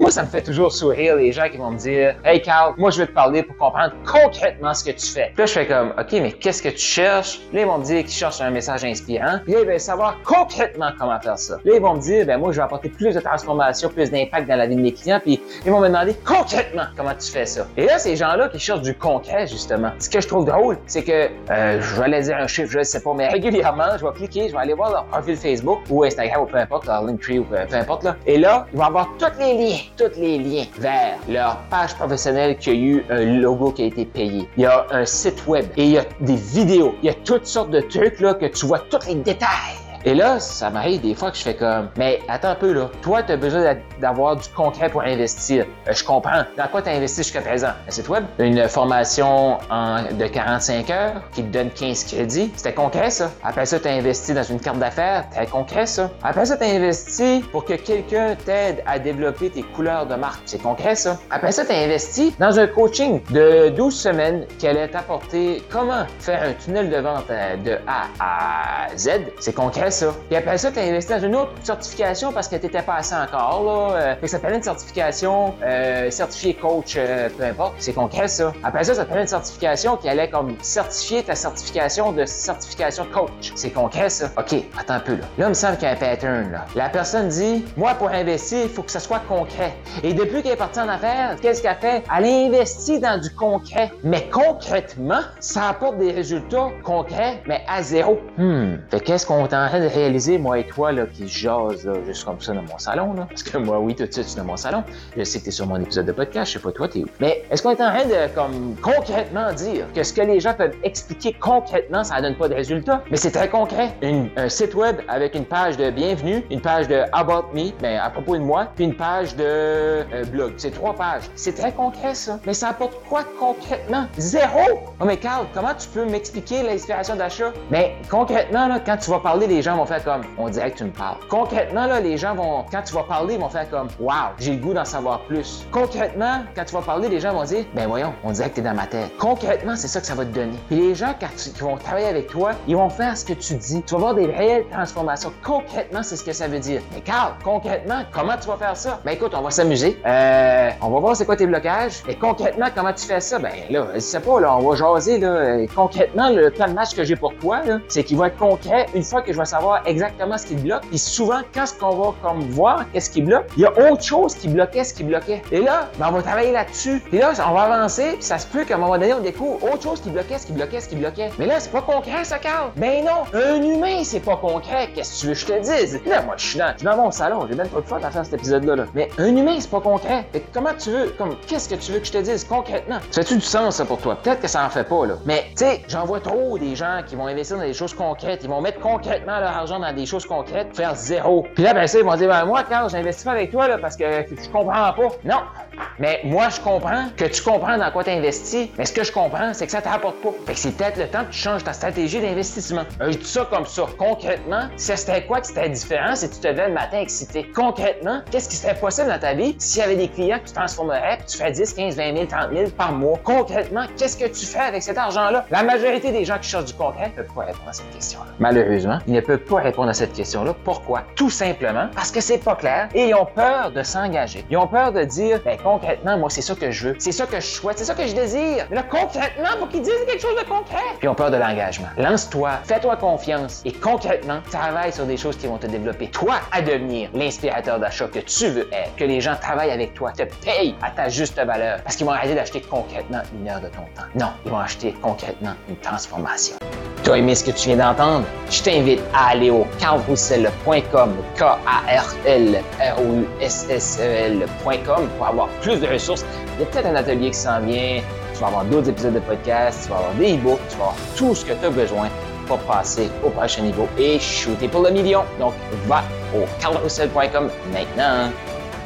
Moi, ça me fait toujours sourire les gens qui vont me dire Hey Carl, moi je vais te parler pour comprendre concrètement ce que tu fais. Là, je fais comme OK, mais qu'est-ce que tu cherches? Là, ils vont me dire qu'ils cherchent un message inspirant. Puis là, ils veulent savoir concrètement comment faire ça. Là, ils vont me dire ben moi, je vais apporter plus de transformation, plus d'impact dans la vie de mes clients. Puis ils vont me demander concrètement comment tu fais ça. Et là, ces gens-là qui cherchent du concret, justement. Ce que je trouve drôle, c'est que euh, je vais aller dire un chiffre, je sais pas, mais régulièrement, je vais cliquer, je vais aller voir leur profil Facebook ou Instagram ou peu importe, leur Linktree ou peu importe là. Et là, ils vont avoir tous les liens tous les liens vers leur page professionnelle qui a eu un logo qui a été payé. Il y a un site web et il y a des vidéos. Il y a toutes sortes de trucs là que tu vois tous les détails. Et là, ça m'arrive des fois que je fais comme, mais attends un peu là, toi, tu as besoin d'avoir du concret pour investir. Euh, je comprends. Dans quoi tu as investi jusqu'à présent? Un site web, une formation de 45 heures qui te donne 15 crédits. C'était concret ça. Après ça, tu as investi dans une carte d'affaires. C'était concret ça. Après ça, tu as investi pour que quelqu'un t'aide à développer tes couleurs de marque. C'est concret ça. Après ça, tu as investi dans un coaching de 12 semaines qui allait t'apporter comment faire un tunnel de vente euh, de A à Z? C'est concret ça. Puis après ça, tu as investi dans une autre certification parce que tu n'étais pas assez encore. Là. Euh, fait que ça te une certification euh, certifié coach, euh, peu importe. C'est concret, ça. Après ça, ça te une certification qui allait comme certifier ta certification de certification coach. C'est concret, ça. OK, attends un peu là. Là, il me semble qu'il y a un pattern. Là. La personne dit Moi, pour investir, il faut que ça soit concret. Et depuis qu'elle est partie en affaires, qu'est-ce qu'elle fait? Elle investit dans du concret. Mais concrètement, ça apporte des résultats concrets, mais à zéro. Hmm. Fait qu'est-ce qu'on est en de réaliser, moi et toi, là, qui jase juste comme ça dans mon salon, là. Parce que moi, oui, tout de suite, suis dans mon salon. Je sais que t'es sur mon épisode de podcast, je sais pas toi, t'es où. Mais est-ce qu'on est en train de, comme, concrètement dire que ce que les gens peuvent expliquer concrètement, ça donne pas de résultats? Mais c'est très concret. un site web avec une page de bienvenue, une page de About Me, ben, à propos de moi, puis une page de euh, blog. C'est trois pages. C'est très concret, ça. Mais ça apporte quoi concrètement? Zéro! Oh, mais Carl, comment tu peux m'expliquer l'inspiration d'achat? Mais concrètement, là, quand tu vas parler, les gens vont faire comme, on dirait que tu me parles. Concrètement, là, les gens vont, quand tu vas parler, ils vont faire comme, wow, j'ai le goût d'en savoir plus. Concrètement, quand tu vas parler, les gens vont dire, ben voyons, on dirait que tu es dans ma tête. Concrètement, c'est ça que ça va te donner. Puis les gens, quand ils vont travailler avec toi, ils vont faire ce que tu dis. Tu vas voir des réelles transformations. Concrètement, c'est ce que ça veut dire. Mais Carl, concrètement, comment tu vas faire ça? Ben écoute, on va s'amuser. Euh, on va voir c'est quoi tes blocages. Et concrètement, comment tu fais ça? Ben là, je sais pas, là, on va jaser, là. Concrètement, le plan de match que j'ai pour toi, c'est qu'il va être concret une fois que je vais savoir exactement ce qui bloque. Puis souvent, quand ce qu'on va comme voir, qu'est-ce qui bloque, il y a autre chose qui bloquait ce qui bloquait. Et là, ben, on va travailler là-dessus. Puis là, on va avancer, puis ça se peut qu'à un moment donné, on découvre autre chose qui bloquait ce qui bloquait ce qui bloquait. Mais là, c'est pas concret, ça, Carl. Ben non, un humain, c'est pas concret. Qu'est-ce que tu veux que je te dise? Là, moi, je suis dans, dans mon salon, j'ai même pas de fun à faire cet épisode-là. Là. Mais un humain, c'est pas concret. Fait comment tu veux, comme, qu'est-ce que tu veux que je te dise concrètement? Ça fait-tu du sens, ça, pour toi? Peut-être que ça en fait pas, là. Mais, tu sais, j'en vois trop des gens qui vont investir dans des choses concrètes. Ils vont mettre concrètement leur argent dans des choses concrète, faire zéro. Puis là, ben ça, ils vont dire, ben moi, Carl, j'investis pas avec toi là, parce que je comprends pas. Non. Mais moi, je comprends que tu comprends dans quoi tu investis. Mais ce que je comprends, c'est que ça t'apporte pas. Fait que c'est peut-être le temps que tu changes ta stratégie d'investissement. Euh, je dis ça comme ça. Concrètement, serait quoi qui serait différent si tu te levais le matin excité? Concrètement, qu'est-ce qui serait possible dans ta vie s'il y avait des clients que tu transformerais que tu fais 10, 15, 20 000, 30 000 par mois? Concrètement, qu'est-ce que tu fais avec cet argent-là? La majorité des gens qui cherchent du concret ne peuvent pas répondre à cette question-là. Malheureusement, ils ne peuvent pas répondre à cette question-là. Pourquoi? Tout simplement parce que c'est pas clair et ils ont peur de s'engager. Ils ont peur de dire, ben, concrètement, moi, c'est ça que je veux. C'est ça que je souhaite. C'est ça que je désire. Mais là, concrètement, faut qu'ils disent quelque chose de concret. Puis on peur de l'engagement. Lance-toi, fais-toi confiance et concrètement, travaille sur des choses qui vont te développer. Toi, à devenir l'inspirateur d'achat que tu veux être. Que les gens travaillent avec toi, te payent à ta juste valeur. Parce qu'ils vont arrêter d'acheter concrètement une heure de ton temps. Non, ils vont acheter concrètement une transformation. Tu as aimé ce que tu viens d'entendre? Je t'invite à aller au carlroussel.com, K-A-R-L-R-O-U-S-S-E-L.com pour avoir plus de ressources. Il y a peut-être un atelier qui s'en vient. Tu vas avoir d'autres épisodes de podcast, tu vas avoir des e-books, tu vas avoir tout ce que tu as besoin pour passer au prochain niveau et shooter pour le million. Donc, va au carlroussel.com maintenant.